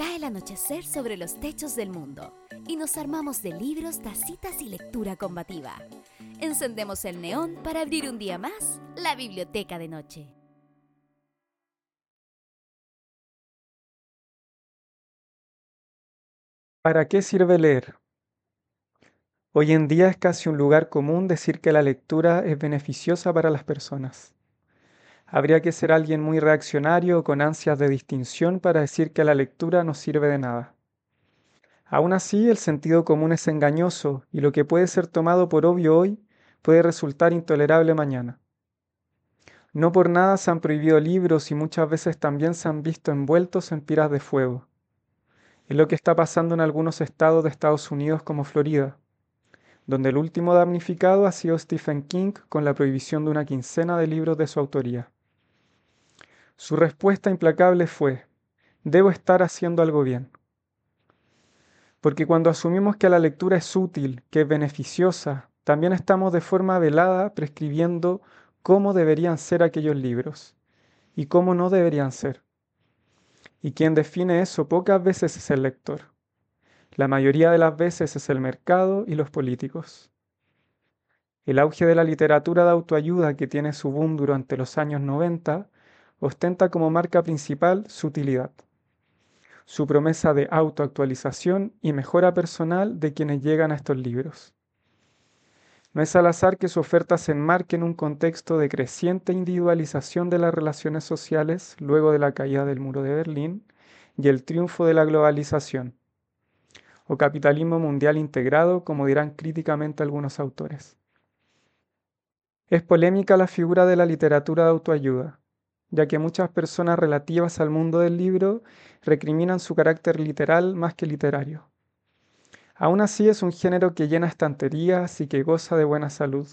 Cae el anochecer sobre los techos del mundo y nos armamos de libros, tacitas y lectura combativa. Encendemos el neón para abrir un día más la biblioteca de noche. ¿Para qué sirve leer? Hoy en día es casi un lugar común decir que la lectura es beneficiosa para las personas. Habría que ser alguien muy reaccionario o con ansias de distinción para decir que la lectura no sirve de nada. Aún así, el sentido común es engañoso y lo que puede ser tomado por obvio hoy puede resultar intolerable mañana. No por nada se han prohibido libros y muchas veces también se han visto envueltos en piras de fuego. Es lo que está pasando en algunos estados de Estados Unidos como Florida, donde el último damnificado ha sido Stephen King con la prohibición de una quincena de libros de su autoría. Su respuesta implacable fue, debo estar haciendo algo bien. Porque cuando asumimos que la lectura es útil, que es beneficiosa, también estamos de forma velada prescribiendo cómo deberían ser aquellos libros y cómo no deberían ser. Y quien define eso pocas veces es el lector. La mayoría de las veces es el mercado y los políticos. El auge de la literatura de autoayuda que tiene su boom durante los años 90 ostenta como marca principal su utilidad, su promesa de autoactualización y mejora personal de quienes llegan a estos libros. No es al azar que su oferta se enmarque en un contexto de creciente individualización de las relaciones sociales luego de la caída del muro de Berlín y el triunfo de la globalización, o capitalismo mundial integrado, como dirán críticamente algunos autores. Es polémica la figura de la literatura de autoayuda, ya que muchas personas relativas al mundo del libro recriminan su carácter literal más que literario. Aún así es un género que llena estanterías y que goza de buena salud.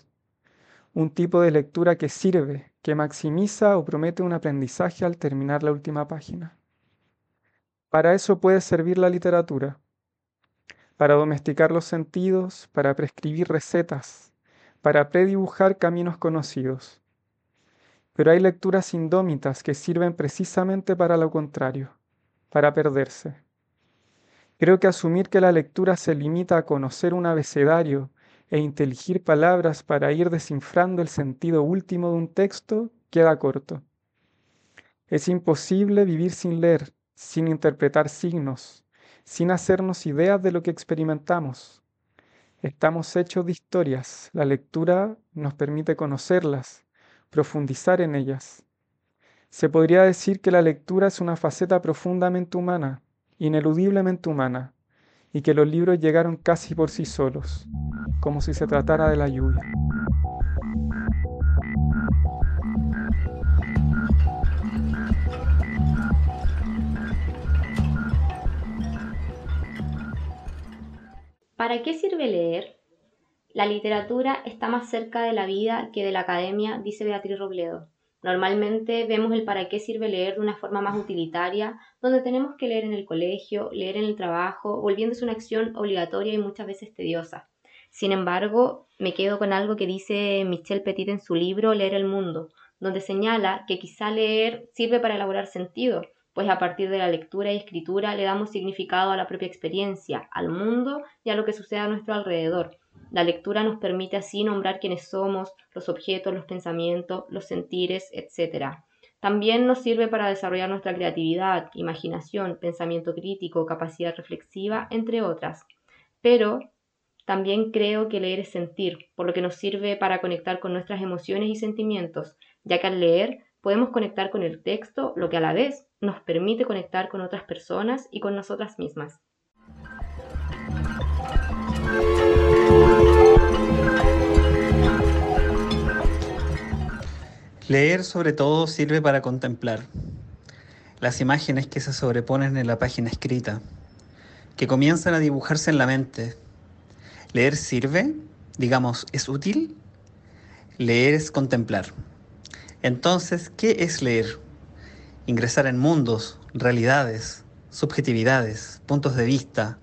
Un tipo de lectura que sirve, que maximiza o promete un aprendizaje al terminar la última página. Para eso puede servir la literatura. Para domesticar los sentidos, para prescribir recetas, para predibujar caminos conocidos. Pero hay lecturas indómitas que sirven precisamente para lo contrario, para perderse Creo que asumir que la lectura se limita a conocer un abecedario e inteligir palabras para ir descifrando el sentido último de un texto queda corto. Es imposible vivir sin leer, sin interpretar signos, sin hacernos ideas de lo que experimentamos. Estamos hechos de historias, la lectura nos permite conocerlas, profundizar en ellas. Se podría decir que la lectura es una faceta profundamente humana, ineludiblemente humana, y que los libros llegaron casi por sí solos, como si se tratara de la lluvia. ¿Para qué sirve leer? La literatura está más cerca de la vida que de la academia, dice Beatriz Robledo. Normalmente vemos el para qué sirve leer de una forma más utilitaria, donde tenemos que leer en el colegio, leer en el trabajo, volviéndose una acción obligatoria y muchas veces tediosa. Sin embargo, me quedo con algo que dice Michel Petit en su libro Leer el Mundo, donde señala que quizá leer sirve para elaborar sentido, pues a partir de la lectura y escritura le damos significado a la propia experiencia, al mundo y a lo que sucede a nuestro alrededor. La lectura nos permite así nombrar quiénes somos, los objetos, los pensamientos, los sentires, etc. También nos sirve para desarrollar nuestra creatividad, imaginación, pensamiento crítico, capacidad reflexiva, entre otras. Pero también creo que leer es sentir, por lo que nos sirve para conectar con nuestras emociones y sentimientos, ya que al leer podemos conectar con el texto, lo que a la vez nos permite conectar con otras personas y con nosotras mismas. Leer sobre todo sirve para contemplar las imágenes que se sobreponen en la página escrita, que comienzan a dibujarse en la mente. ¿Leer sirve? Digamos, ¿es útil? Leer es contemplar. Entonces, ¿qué es leer? Ingresar en mundos, realidades, subjetividades, puntos de vista.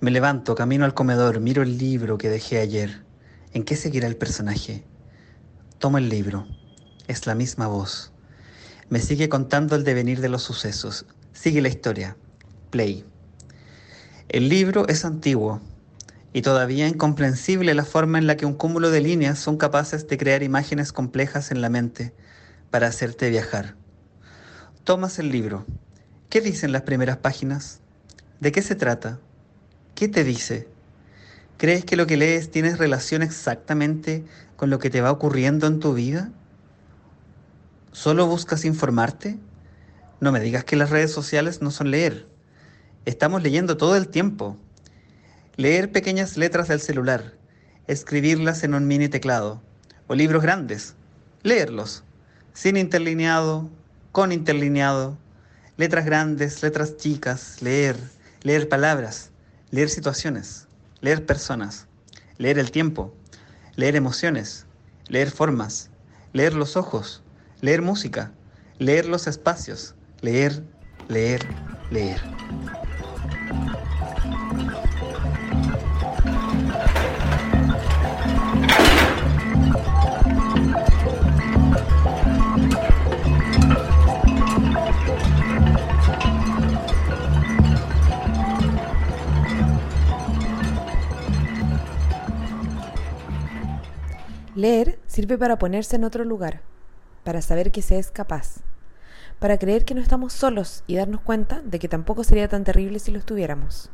Me levanto, camino al comedor, miro el libro que dejé ayer. ¿En qué seguirá el personaje? Tomo el libro es la misma voz. Me sigue contando el devenir de los sucesos. Sigue la historia. play. El libro es antiguo y todavía incomprensible la forma en la que un cúmulo de líneas son capaces de crear imágenes complejas en la mente para hacerte viajar. Tomas el libro. ¿Qué dicen las primeras páginas? ¿De qué se trata? ¿Qué te dice? ¿Crees que lo que lees tiene relación exactamente con lo que te va ocurriendo en tu vida? ¿Solo buscas informarte? No me digas que las redes sociales no son leer. Estamos leyendo todo el tiempo. Leer pequeñas letras del celular, escribirlas en un mini teclado, o libros grandes, leerlos, sin interlineado, con interlineado, letras grandes, letras chicas, leer, leer palabras, leer situaciones, leer personas, leer el tiempo, leer emociones, leer formas, leer los ojos, leer música, leer los espacios, leer, leer, leer. Leer sirve para ponerse en otro lugar, para saber que se es capaz, para creer que no estamos solos y darnos cuenta de que tampoco sería tan terrible si lo estuviéramos,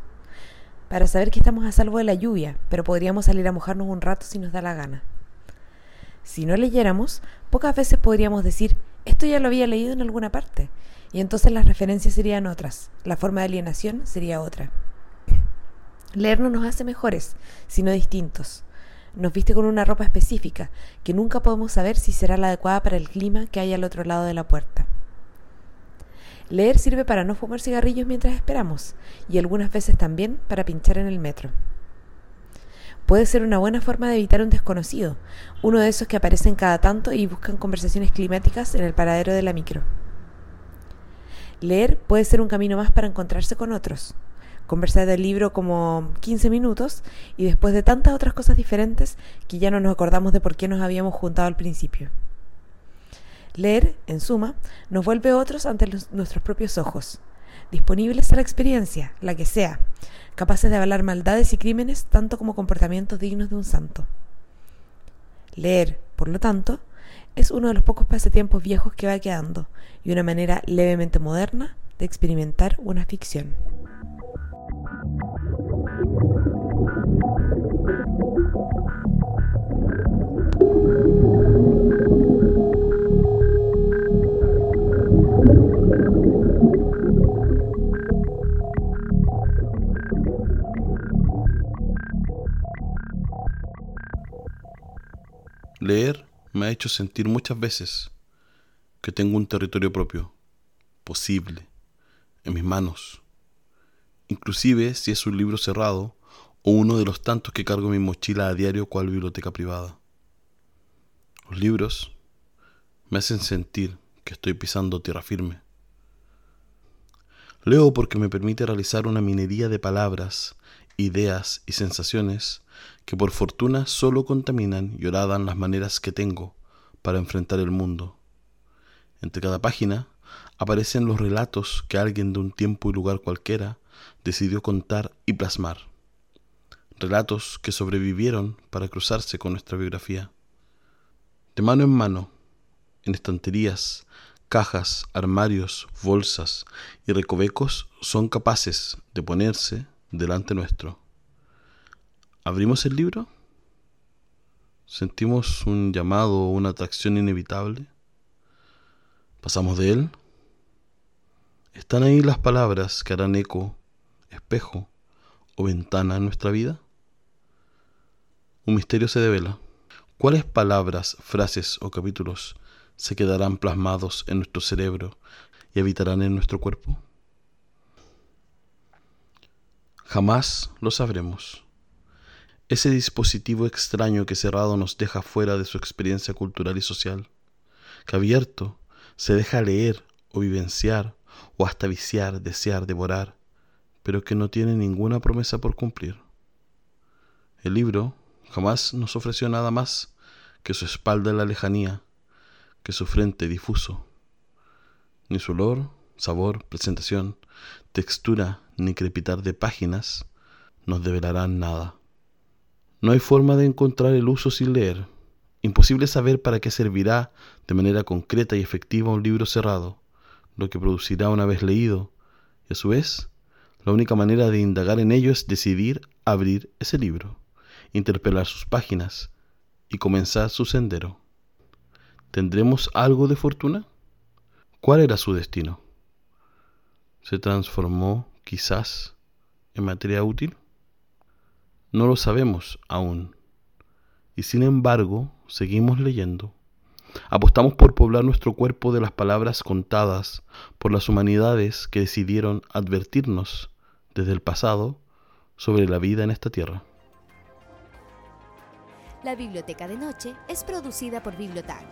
para saber que estamos a salvo de la lluvia, pero podríamos salir a mojarnos un rato si nos da la gana. Si no leyéramos, pocas veces podríamos decir, esto ya lo había leído en alguna parte, y entonces las referencias serían otras, la forma de alienación sería otra. Leer no nos hace mejores, sino distintos nos viste con una ropa específica, que nunca podemos saber si será la adecuada para el clima que hay al otro lado de la puerta. Leer sirve para no fumar cigarrillos mientras esperamos, y algunas veces también para pinchar en el metro. Puede ser una buena forma de evitar un desconocido, uno de esos que aparecen cada tanto y buscan conversaciones climáticas en el paradero de la micro. Leer puede ser un camino más para encontrarse con otros, conversar del libro como 15 minutos y después de tantas otras cosas diferentes que ya no nos acordamos de por qué nos habíamos juntado al principio. Leer, en suma, nos vuelve otros ante nuestros propios ojos, disponibles a la experiencia, la que sea, capaces de avalar maldades y crímenes tanto como comportamientos dignos de un santo. Leer, por lo tanto, es uno de los pocos pasatiempos viejos que va quedando y una manera levemente moderna de experimentar una ficción. Leer me ha hecho sentir muchas veces que tengo un territorio propio, posible, en mis manos. Inclusive si es un libro cerrado o uno de los tantos que cargo en mi mochila a diario cual biblioteca privada. Los libros me hacen sentir que estoy pisando tierra firme. Leo porque me permite realizar una minería de palabras, ideas y sensaciones que por fortuna solo contaminan y oradan las maneras que tengo para enfrentar el mundo. Entre cada página aparecen los relatos que alguien de un tiempo y lugar cualquiera decidió contar y plasmar. Relatos que sobrevivieron para cruzarse con nuestra biografía. De mano en mano, en estanterías, cajas, armarios, bolsas y recovecos son capaces de ponerse delante nuestro. ¿Abrimos el libro? ¿Sentimos un llamado o una atracción inevitable? ¿Pasamos de él? ¿Están ahí las palabras que harán eco, espejo o ventana en nuestra vida? Un misterio se devela. ¿Cuáles palabras, frases o capítulos se quedarán plasmados en nuestro cerebro y habitarán en nuestro cuerpo? Jamás lo sabremos. Ese dispositivo extraño que cerrado nos deja fuera de su experiencia cultural y social, que abierto se deja leer o vivenciar o hasta viciar, desear, devorar, pero que no tiene ninguna promesa por cumplir. El libro jamás nos ofreció nada más que su espalda en la lejanía, que su frente difuso, ni su olor, sabor, presentación, textura ni crepitar de páginas nos develarán nada. No hay forma de encontrar el uso sin leer. Imposible saber para qué servirá de manera concreta y efectiva un libro cerrado, lo que producirá una vez leído, y a su vez, la única manera de indagar en ello es decidir abrir ese libro, interpelar sus páginas y comenzar su sendero. ¿Tendremos algo de fortuna? ¿Cuál era su destino? ¿Se transformó quizás en materia útil? No lo sabemos aún. Y sin embargo, seguimos leyendo. Apostamos por poblar nuestro cuerpo de las palabras contadas por las humanidades que decidieron advertirnos desde el pasado sobre la vida en esta tierra. La Biblioteca de Noche es producida por Bibliotank